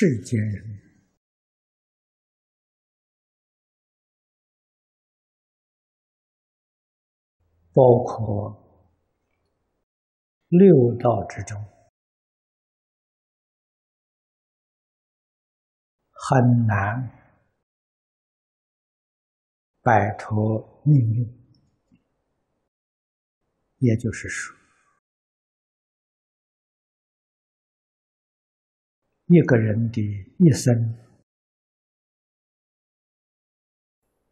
世间人，包括六道之中，很难摆脱命运，也就是说。一个人的一生，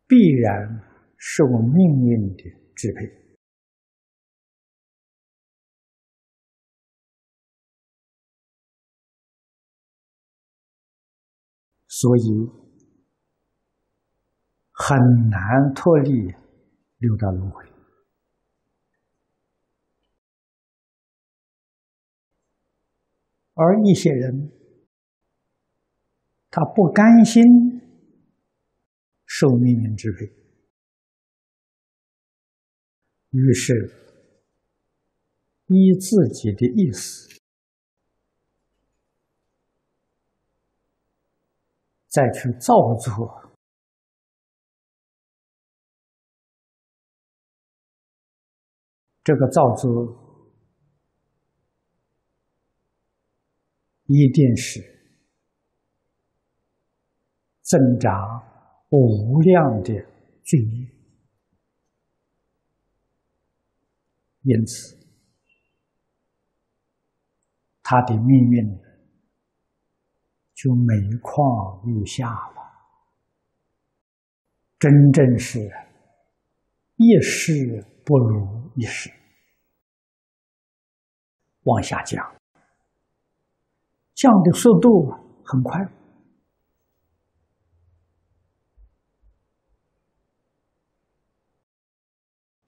必然是受命运的支配，所以很难脱离六道轮回，而一些人。他不甘心受命运支配，于是依自己的意思，再去造作这个造作，一定是。增长无量的罪业，因此他的命运就每况愈下了，真正是一世不如一世，往下降，降的速度很快。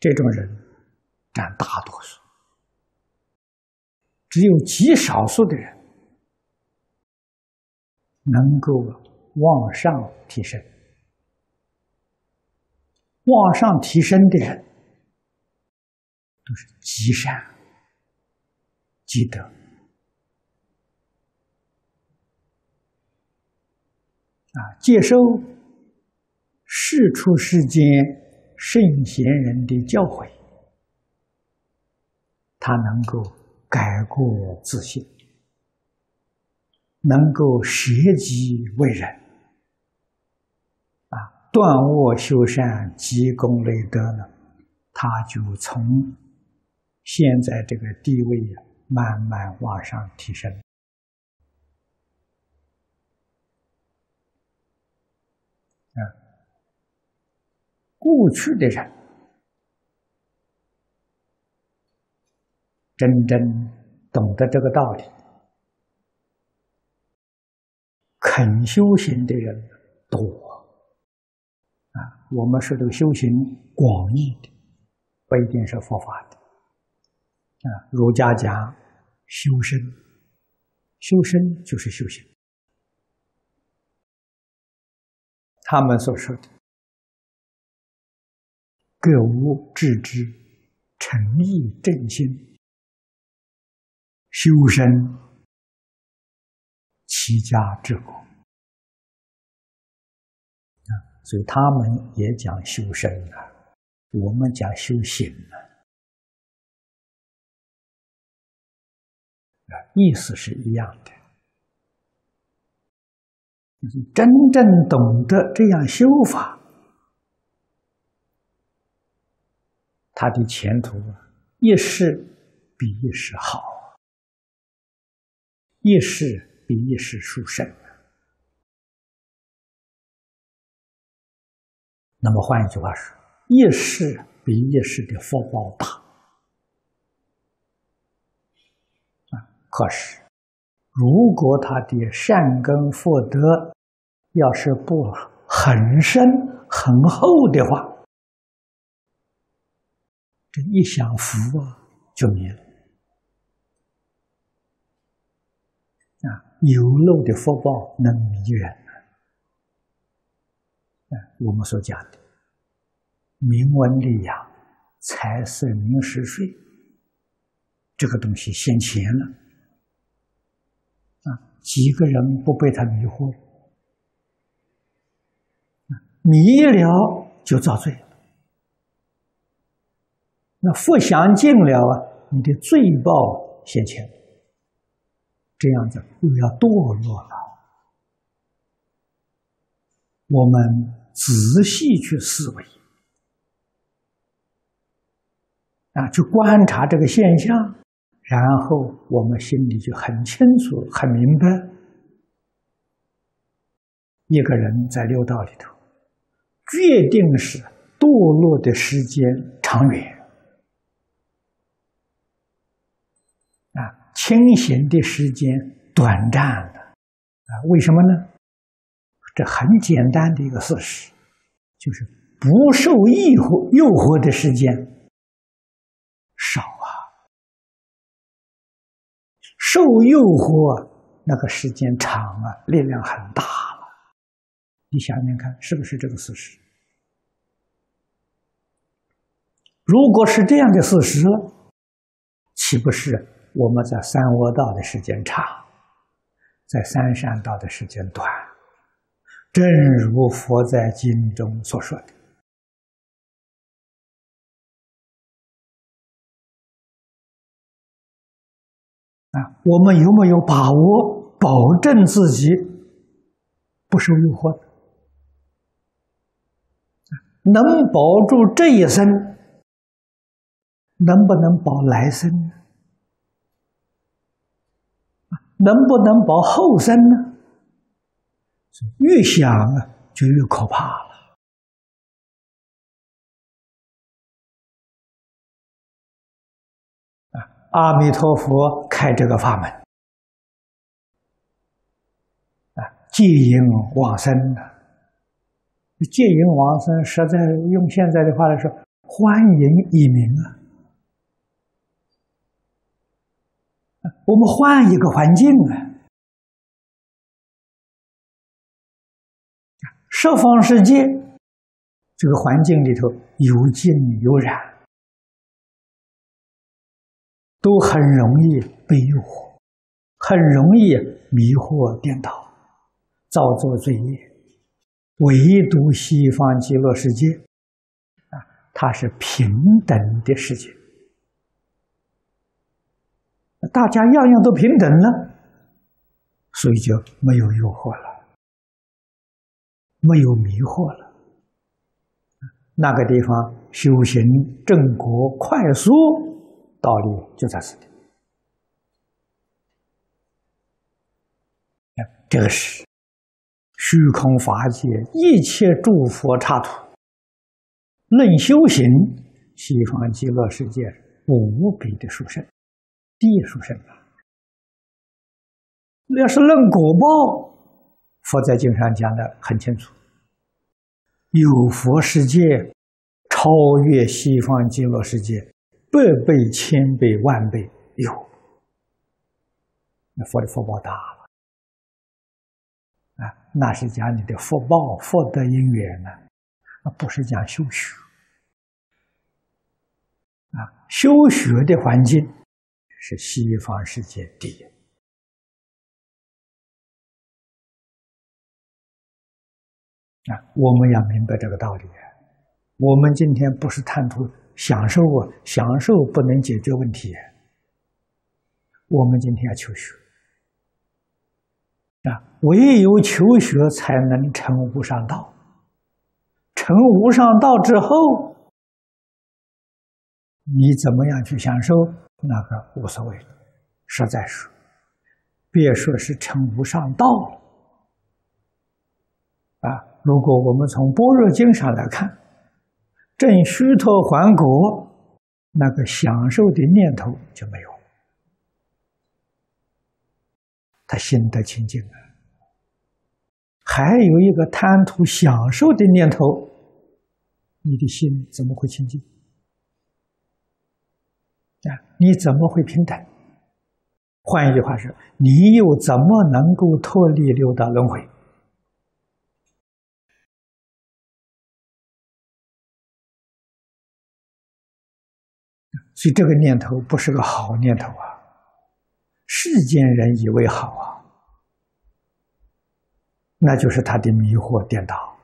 这种人占大多数，只有极少数的人能够往上提升。往上提升的人都是积善积德啊，接受世出世间。圣贤人的教诲，他能够改过自新，能够舍己为人，啊，断恶修善，积功累德呢，他就从现在这个地位慢慢往上提升，过去的人真正懂得这个道理，肯修行的人多啊。我们说这个修行广义的，不一定是佛法的啊。儒家讲修身，修身就是修行，他们所说的。格物致知、诚意正心、修身、齐家治国啊，所以他们也讲修身啊，我们讲修行啊，意思是一样的，就是真正懂得这样修法。他的前途一世比一世好，一世比一世殊胜。那么换一句话说，一世比一世的福报大。啊，可是如果他的善根福德要是不很深很厚的话，这一享福啊，就没了啊！有漏的福报能迷人啊！我们所讲的名闻利养、财色名食睡，这个东西现前了啊！几个人不被他迷惑？迷了就遭罪。那福享尽了啊，你的罪报现前，这样子又要堕落了。我们仔细去思维啊，去观察这个现象，然后我们心里就很清楚、很明白，一个人在六道里头，决定是堕落的时间长远。清醒的时间短暂的，啊，为什么呢？这很简单的一个事实，就是不受诱惑诱惑的时间少啊，受诱惑那个时间长啊，力量很大了。你想想看，是不是这个事实？如果是这样的事实，岂不是？我们在三窝道的时间长，在三善道的时间短，正如佛在经中所说的啊，我们有没有把握保证自己不受诱惑？能保住这一生，能不能保来生呢？能不能保后生呢？越想啊，就越可怕了。啊，阿弥陀佛开这个法门，啊，戒淫往生的，戒淫往生，实在用现在的话来说，欢迎移民啊。我们换一个环境啊！十方世界这个环境里头有净有染，都很容易被诱惑，很容易迷惑颠倒，造作罪业。唯独西方极乐世界啊，它是平等的世界。大家样样都平等了，所以就没有诱惑了，没有迷惑了。那个地方修行正果快速，道理就在此地。这个是虚空法界一切诸佛刹土，论修行，西方极乐世界无比的殊胜。地殊胜啊！要是论果报，佛在经上讲的很清楚，有佛世界超越西方极乐世界百倍、千倍、万倍有。那佛的福报大了啊！那是讲你的福报、福德因缘呢，那不是讲修学啊。修学的环境。是西方世界第一啊！我们要明白这个道理。我们今天不是贪图享受啊，享受不能解决问题。我们今天要求学啊，唯有求学才能成无上道。成无上道之后，你怎么样去享受？那个无所谓，实在说，别说是成无上道了啊！如果我们从《般若经》上来看，正虚脱还果，那个享受的念头就没有，他心得清净了。还有一个贪图享受的念头，你的心怎么会清净？你怎么会平等？换一句话说，你又怎么能够脱离六道轮回？所以这个念头不是个好念头啊！世间人以为好啊，那就是他的迷惑颠倒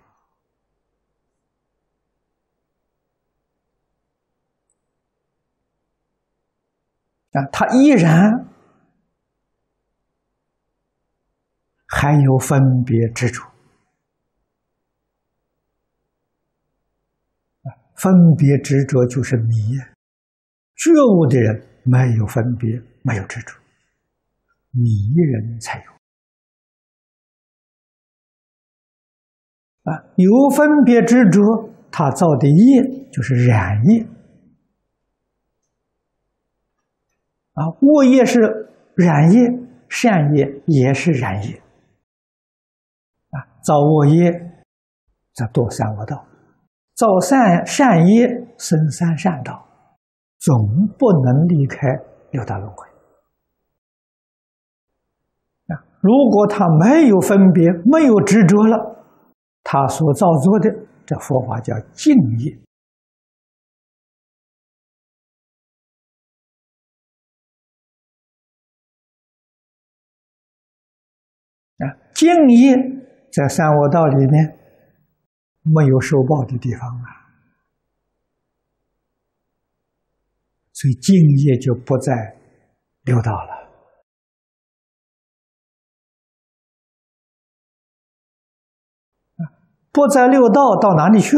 啊，他依然还有分别执着分别执着就是迷，觉悟的人没有分别，没有执着，迷人才有。啊，有分别执着，他造的业就是染业。啊，恶业是染业，善业也是染业。啊，造恶业则堕三恶道，造善善业生三善道，总不能离开六道轮回。啊，如果他没有分别，没有执着了。他所造作的这佛法叫净业啊，净业在三恶道里面没有受报的地方啊，所以净业就不在六道了。不在六道，到哪里去？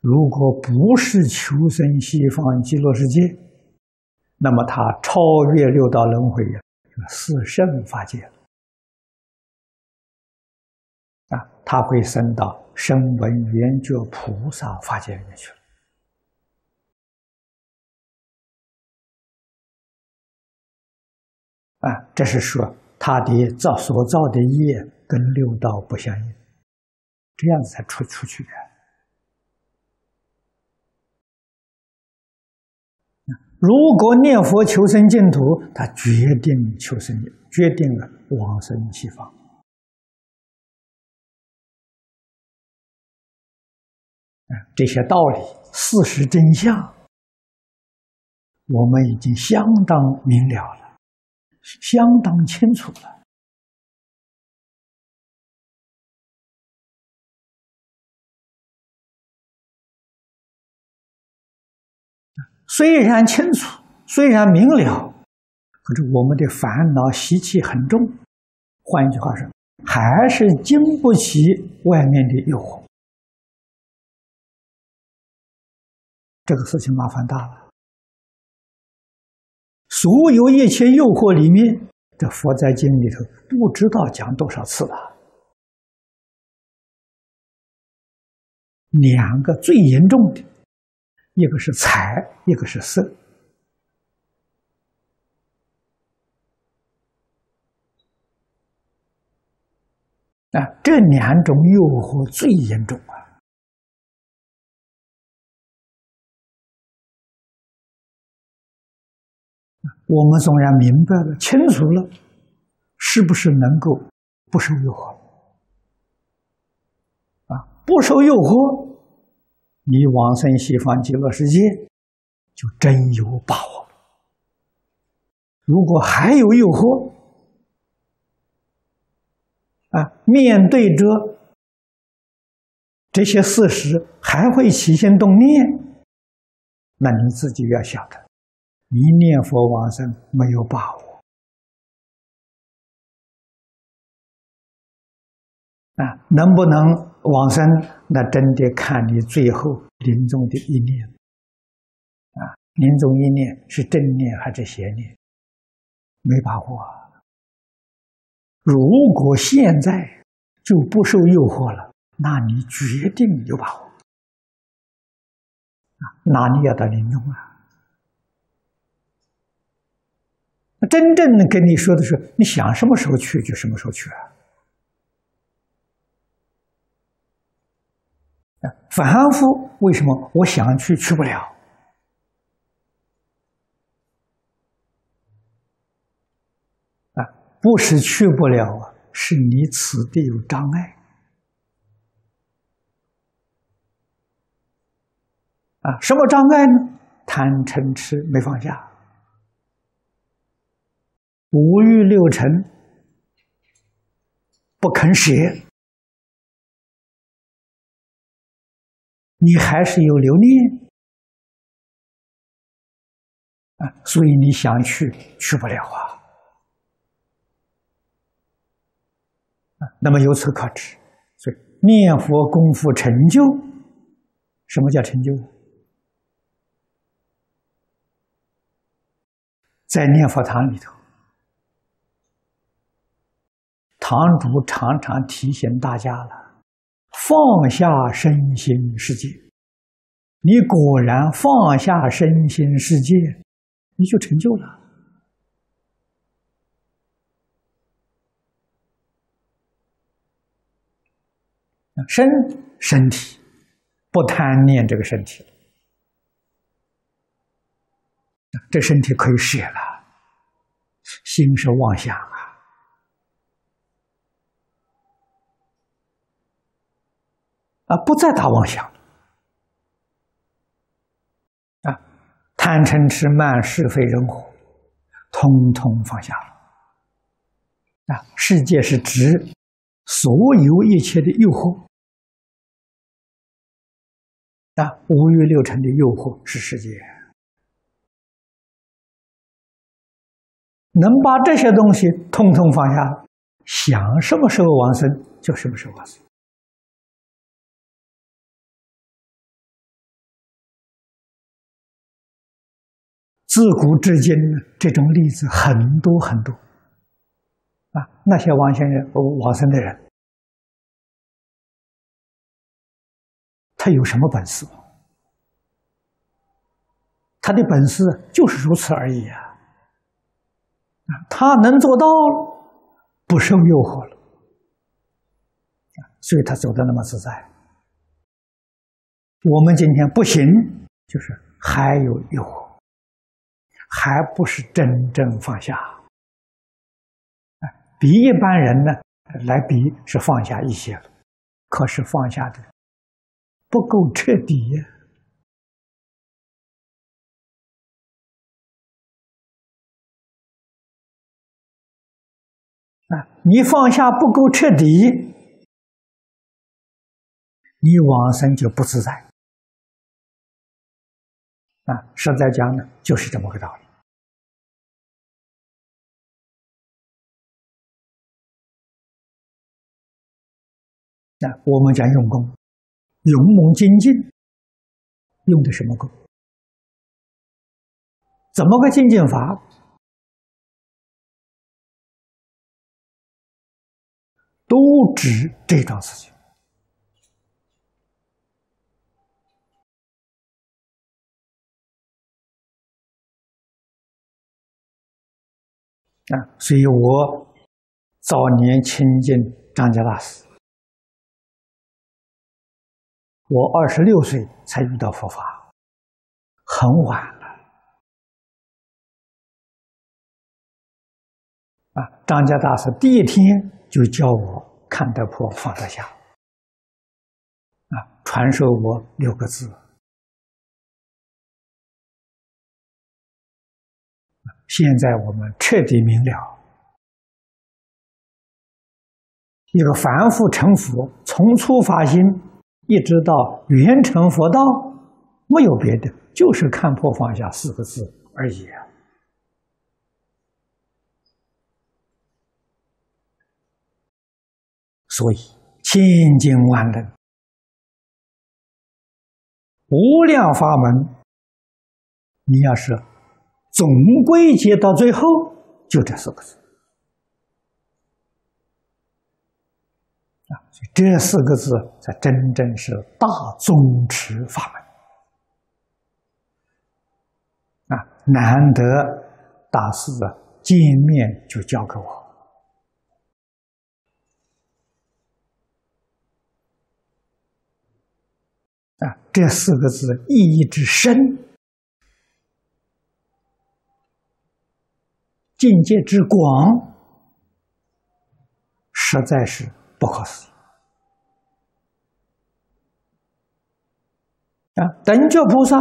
如果不是求生西方极乐世界，那么他超越六道轮回呀，四圣法界啊，他会升到声闻缘觉菩萨法界里面去了啊。这是说他的造所造的业跟六道不相应。这样子才出出去的。如果念佛求生净土，他决定求生，决定了往生西方。这些道理、事实真相，我们已经相当明了了，相当清楚了。虽然清楚，虽然明了，可是我们的烦恼习气很重。换一句话说，还是经不起外面的诱惑。这个事情麻烦大了。所有一切诱惑里面，这佛在经里头不知道讲多少次了。两个最严重的。一个是财，一个是色，啊，这两种诱惑最严重啊！我们纵然明白了、清楚了，是不是能够不受诱惑？啊，不受诱惑。你往生西方极乐世界，就真有把握。如果还有诱惑，啊，面对着这些事实还会起心动念，那你自己要晓得，你念佛往生没有把握。啊，能不能往生？那真的看你最后临终的一念。啊，临终一念是正念还是邪念？没把握。如果现在就不受诱惑了，那你决定有把握。啊，那你要到临终啊。那真正的跟你说的是，你想什么时候去就什么时候去啊。凡夫为什么我想去去不了？啊，不是去不了啊，是你此地有障碍。啊，什么障碍呢？贪嗔痴没放下，五欲六尘不肯舍，你还是有留恋啊，所以你想去去不了啊。那么由此可知，所以念佛功夫成就，什么叫成就？在念佛堂里头，堂主常常提醒大家了：放下身心世界。你果然放下身心世界，你就成就了。身身体不贪念这个身体，这身体可以舍了。心是妄想啊，不再打妄想啊，贪嗔痴慢是非人我，通通放下。啊，世界是指所有一切的诱惑。啊，五欲六尘的诱惑是世界，能把这些东西通通放下，想什么时候往生就什么时候往生。自古至今，这种例子很多很多。啊，那些王先生人、往生的人。他有什么本事？他的本事就是如此而已啊！他能做到不受诱惑了，所以他走的那么自在。我们今天不行，就是还有诱惑，还不是真正放下。比一般人呢来比是放下一些了，可是放下的。不够彻底呀！啊，你放下不够彻底，你往生就不自在。啊，实在讲呢，就是这么个道理。那我们讲用功。勇猛精进，用的什么功？怎么个精进法？都指这桩事情啊！所以我早年亲近张家大师。我二十六岁才遇到佛法，很晚了。啊，张家大师第一天就教我看得破，放得下，啊，传授我六个字。现在我们彻底明了，一个凡夫成佛，从初发心。一直到圆成佛道，没有别的，就是看破放下四个字而已。所以千经万论、无量法门，你要是总归结到最后，就这四个字啊。这四个字才真正是大宗持法门啊！难得大师啊见面就教给我啊！这四个字意义之深，境界之广实在是不可思议。等觉菩萨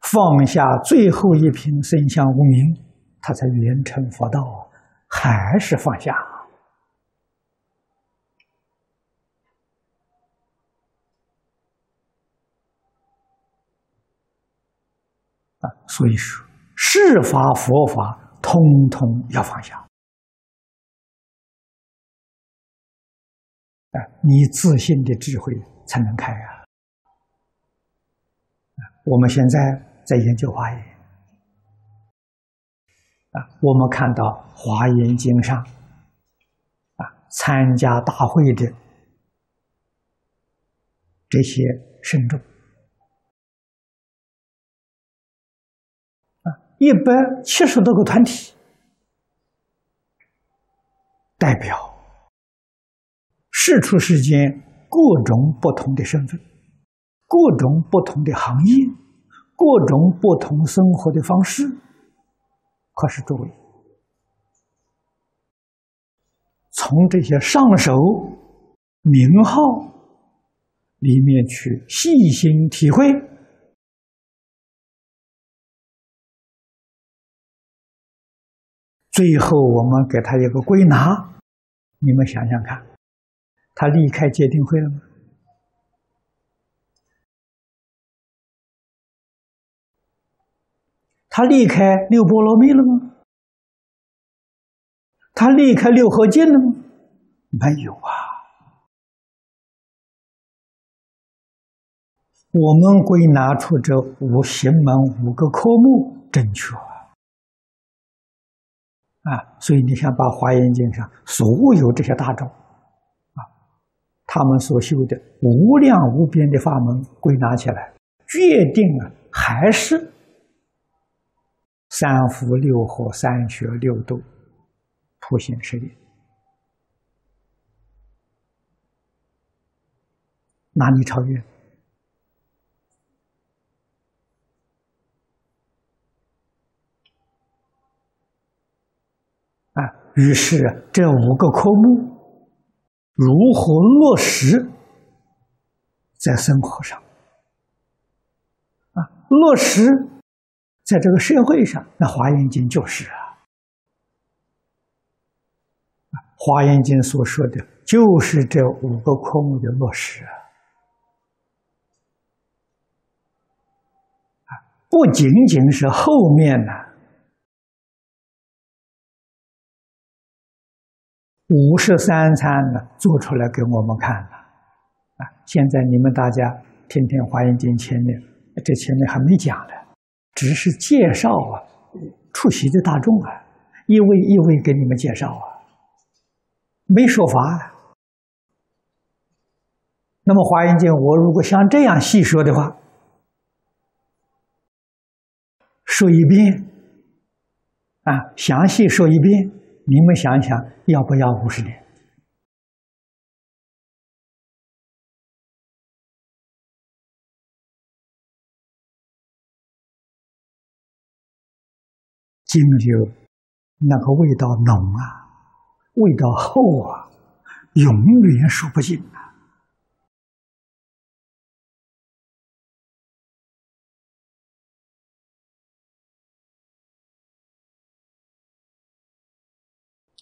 放下最后一瓶身香无名，他才圆成佛道，还是放下。所以说，是法佛法。通通要放下。啊，你自信的智慧才能开啊！我们现在在研究华严，啊，我们看到《华严经》上，啊，参加大会的这些圣众，一百七十多个团体代表。世出世间各种不同的身份，各种不同的行业，各种不同生活的方式。可是诸位，从这些上首名号里面去细心体会，最后我们给他一个归纳，你们想想看。他离开戒定慧了吗？他离开六波罗蜜了吗？他离开六合敬了吗？没有啊！我们归纳出这五行门五个科目正确啊！所以你想把《华严经》上所有这些大众。他们所修的无量无边的法门归纳起来，决定啊，还是三福六合、三学六度、普贤十愿，哪里超越？啊，于是这五个科目。如何落实在生活上？啊，落实在这个社会上，那《华严经》就是啊，《华严经》所说的就是这五个科目的落实啊，不仅仅是后面呢。五十三餐呢，做出来给我们看了，啊！现在你们大家听听《华严经》前面，这前面还没讲呢，只是介绍啊，出席的大众啊，一位一位给你们介绍啊，没说法。啊。那么《华严经》，我如果像这样细说的话，说一遍，啊，详细说一遍。你们想一想，要不要五十年？金酒那个味道浓啊，味道厚啊，永远说不尽啊。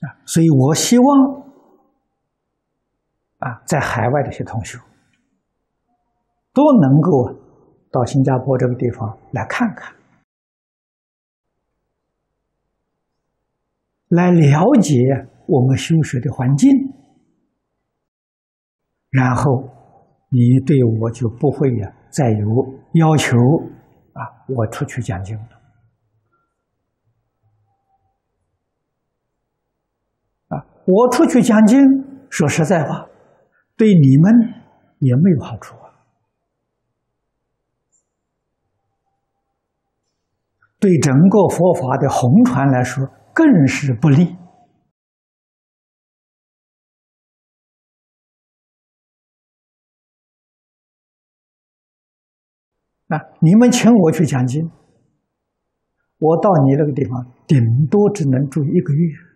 啊，所以我希望啊，在海外的一些同学都能够到新加坡这个地方来看看，来了解我们修学的环境，然后你对我就不会呀再有要求啊，我出去讲经了。我出去讲经，说实在话，对你们也没有好处啊，对整个佛法的红传来说更是不利。那你们请我去讲经，我到你那个地方，顶多只能住一个月。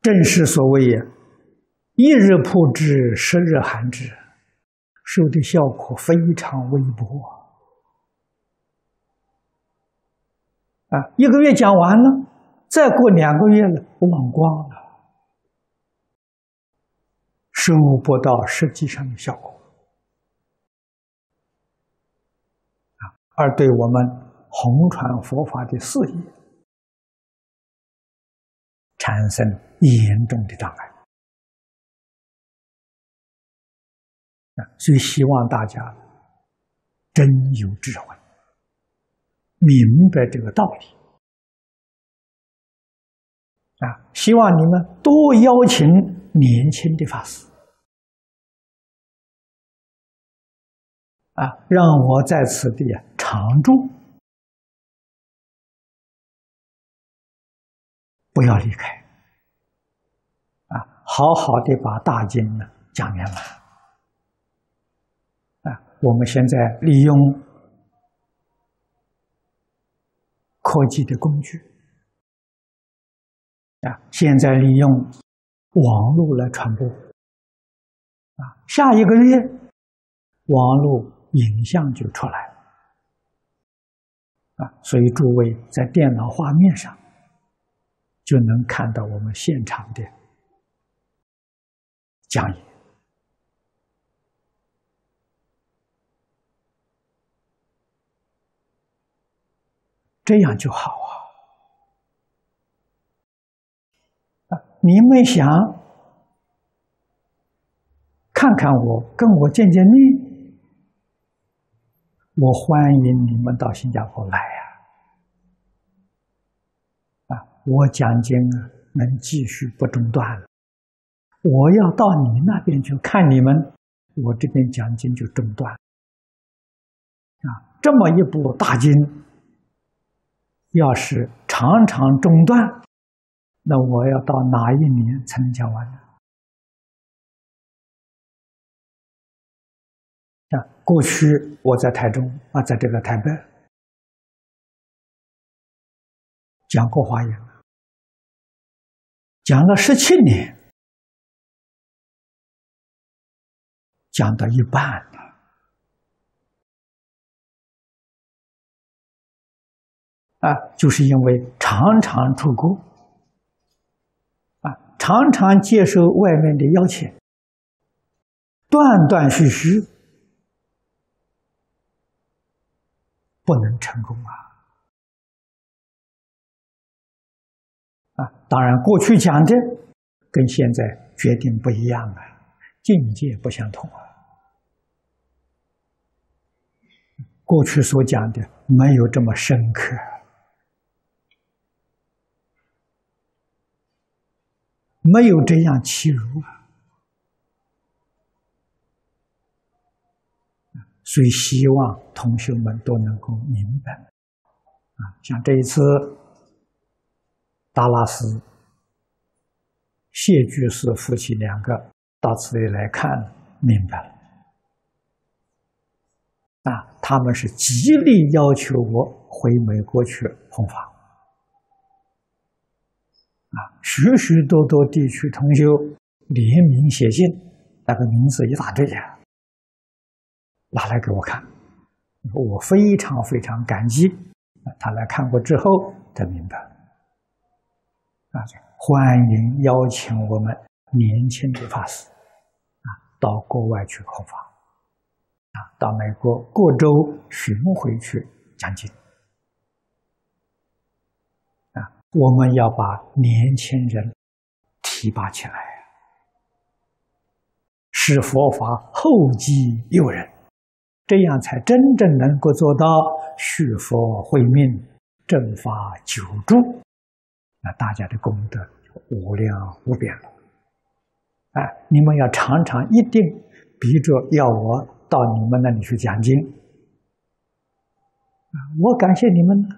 正是所谓“一日曝之，十日寒之”，受的效果非常微薄啊！一个月讲完了，再过两个月了，忘光了收不到实际上的效果啊，而对我们弘传佛法的事业产生严重的障碍啊，所以希望大家真有智慧，明白这个道理啊，希望你们多邀请年轻的法师。啊，让我在此地常住，不要离开。好好的把大经呢讲圆满。啊，我们现在利用科技的工具，啊，现在利用网络来传播。啊，下一个月网络。影像就出来了啊！所以诸位在电脑画面上就能看到我们现场的讲演，这样就好啊！啊，你们想看看我，跟我见见面？我欢迎你们到新加坡来呀！啊，我讲经，能继续不中断了。我要到你那边去看你们，我这边讲经就中断。啊，这么一部大经，要是常常中断，那我要到哪一年才能讲完呢？啊，过去我在台中啊，在这个台北讲过华严，讲了十七年，讲到一半了，啊，就是因为常常出国，啊，常常接受外面的邀请，断断续续。不能成功啊！啊，当然，过去讲的跟现在决定不一样啊，境界不相同啊。过去所讲的没有这么深刻，没有这样欺辱。啊。所以，希望同学们都能够明白，啊，像这一次，达拉斯、谢居士夫妻两个到此地来看，明白了，啊，他们是极力要求我回美国去弘法，啊，许许多多地区同修联名写信，那个名字一大堆呀。拿来给我看，我非常非常感激。他来看过之后，才明白。啊，欢迎邀请我们年轻的法师啊，到国外去弘法，到美国各州巡回去讲经。啊，我们要把年轻人提拔起来，使佛法后继诱人。这样才真正能够做到续佛慧命、正法久住，那大家的功德无量无边了。哎，你们要常常一定逼着要我到你们那里去讲经啊！我感谢你们呢。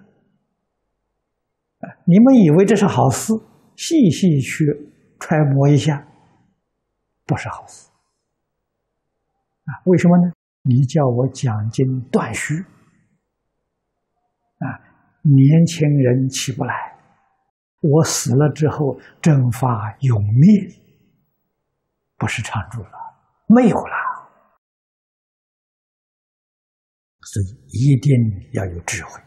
你们以为这是好事，细细去揣摩一下，不是好事啊！为什么呢？你叫我讲经断虚啊，年轻人起不来，我死了之后正法永灭，不是常住了，没有了，所以一定要有智慧，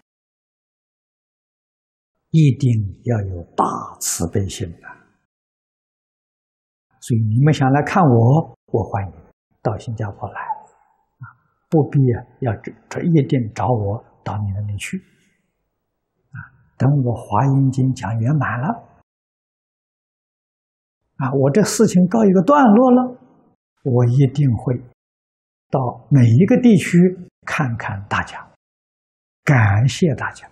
一定要有大慈悲心的。所以你们想来看我，我欢迎到新加坡来，啊，不必要这这一定找我到你那里去，啊，等我华严经讲圆满了，啊，我这事情告一个段落了，我一定会到每一个地区看看大家，感谢大家。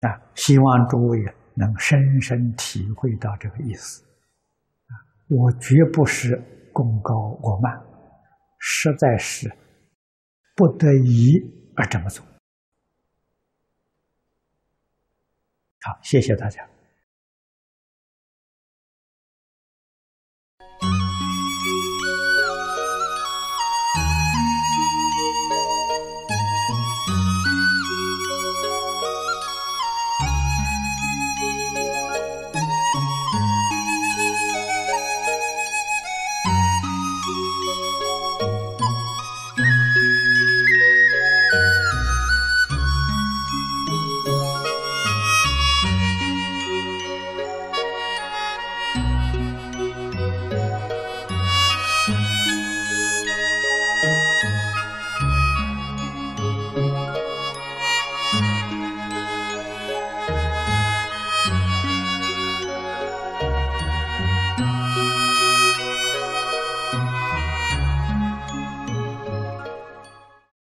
啊，希望诸位能深深体会到这个意思。我绝不是功高我慢，实在是不得已而这么做。好，谢谢大家。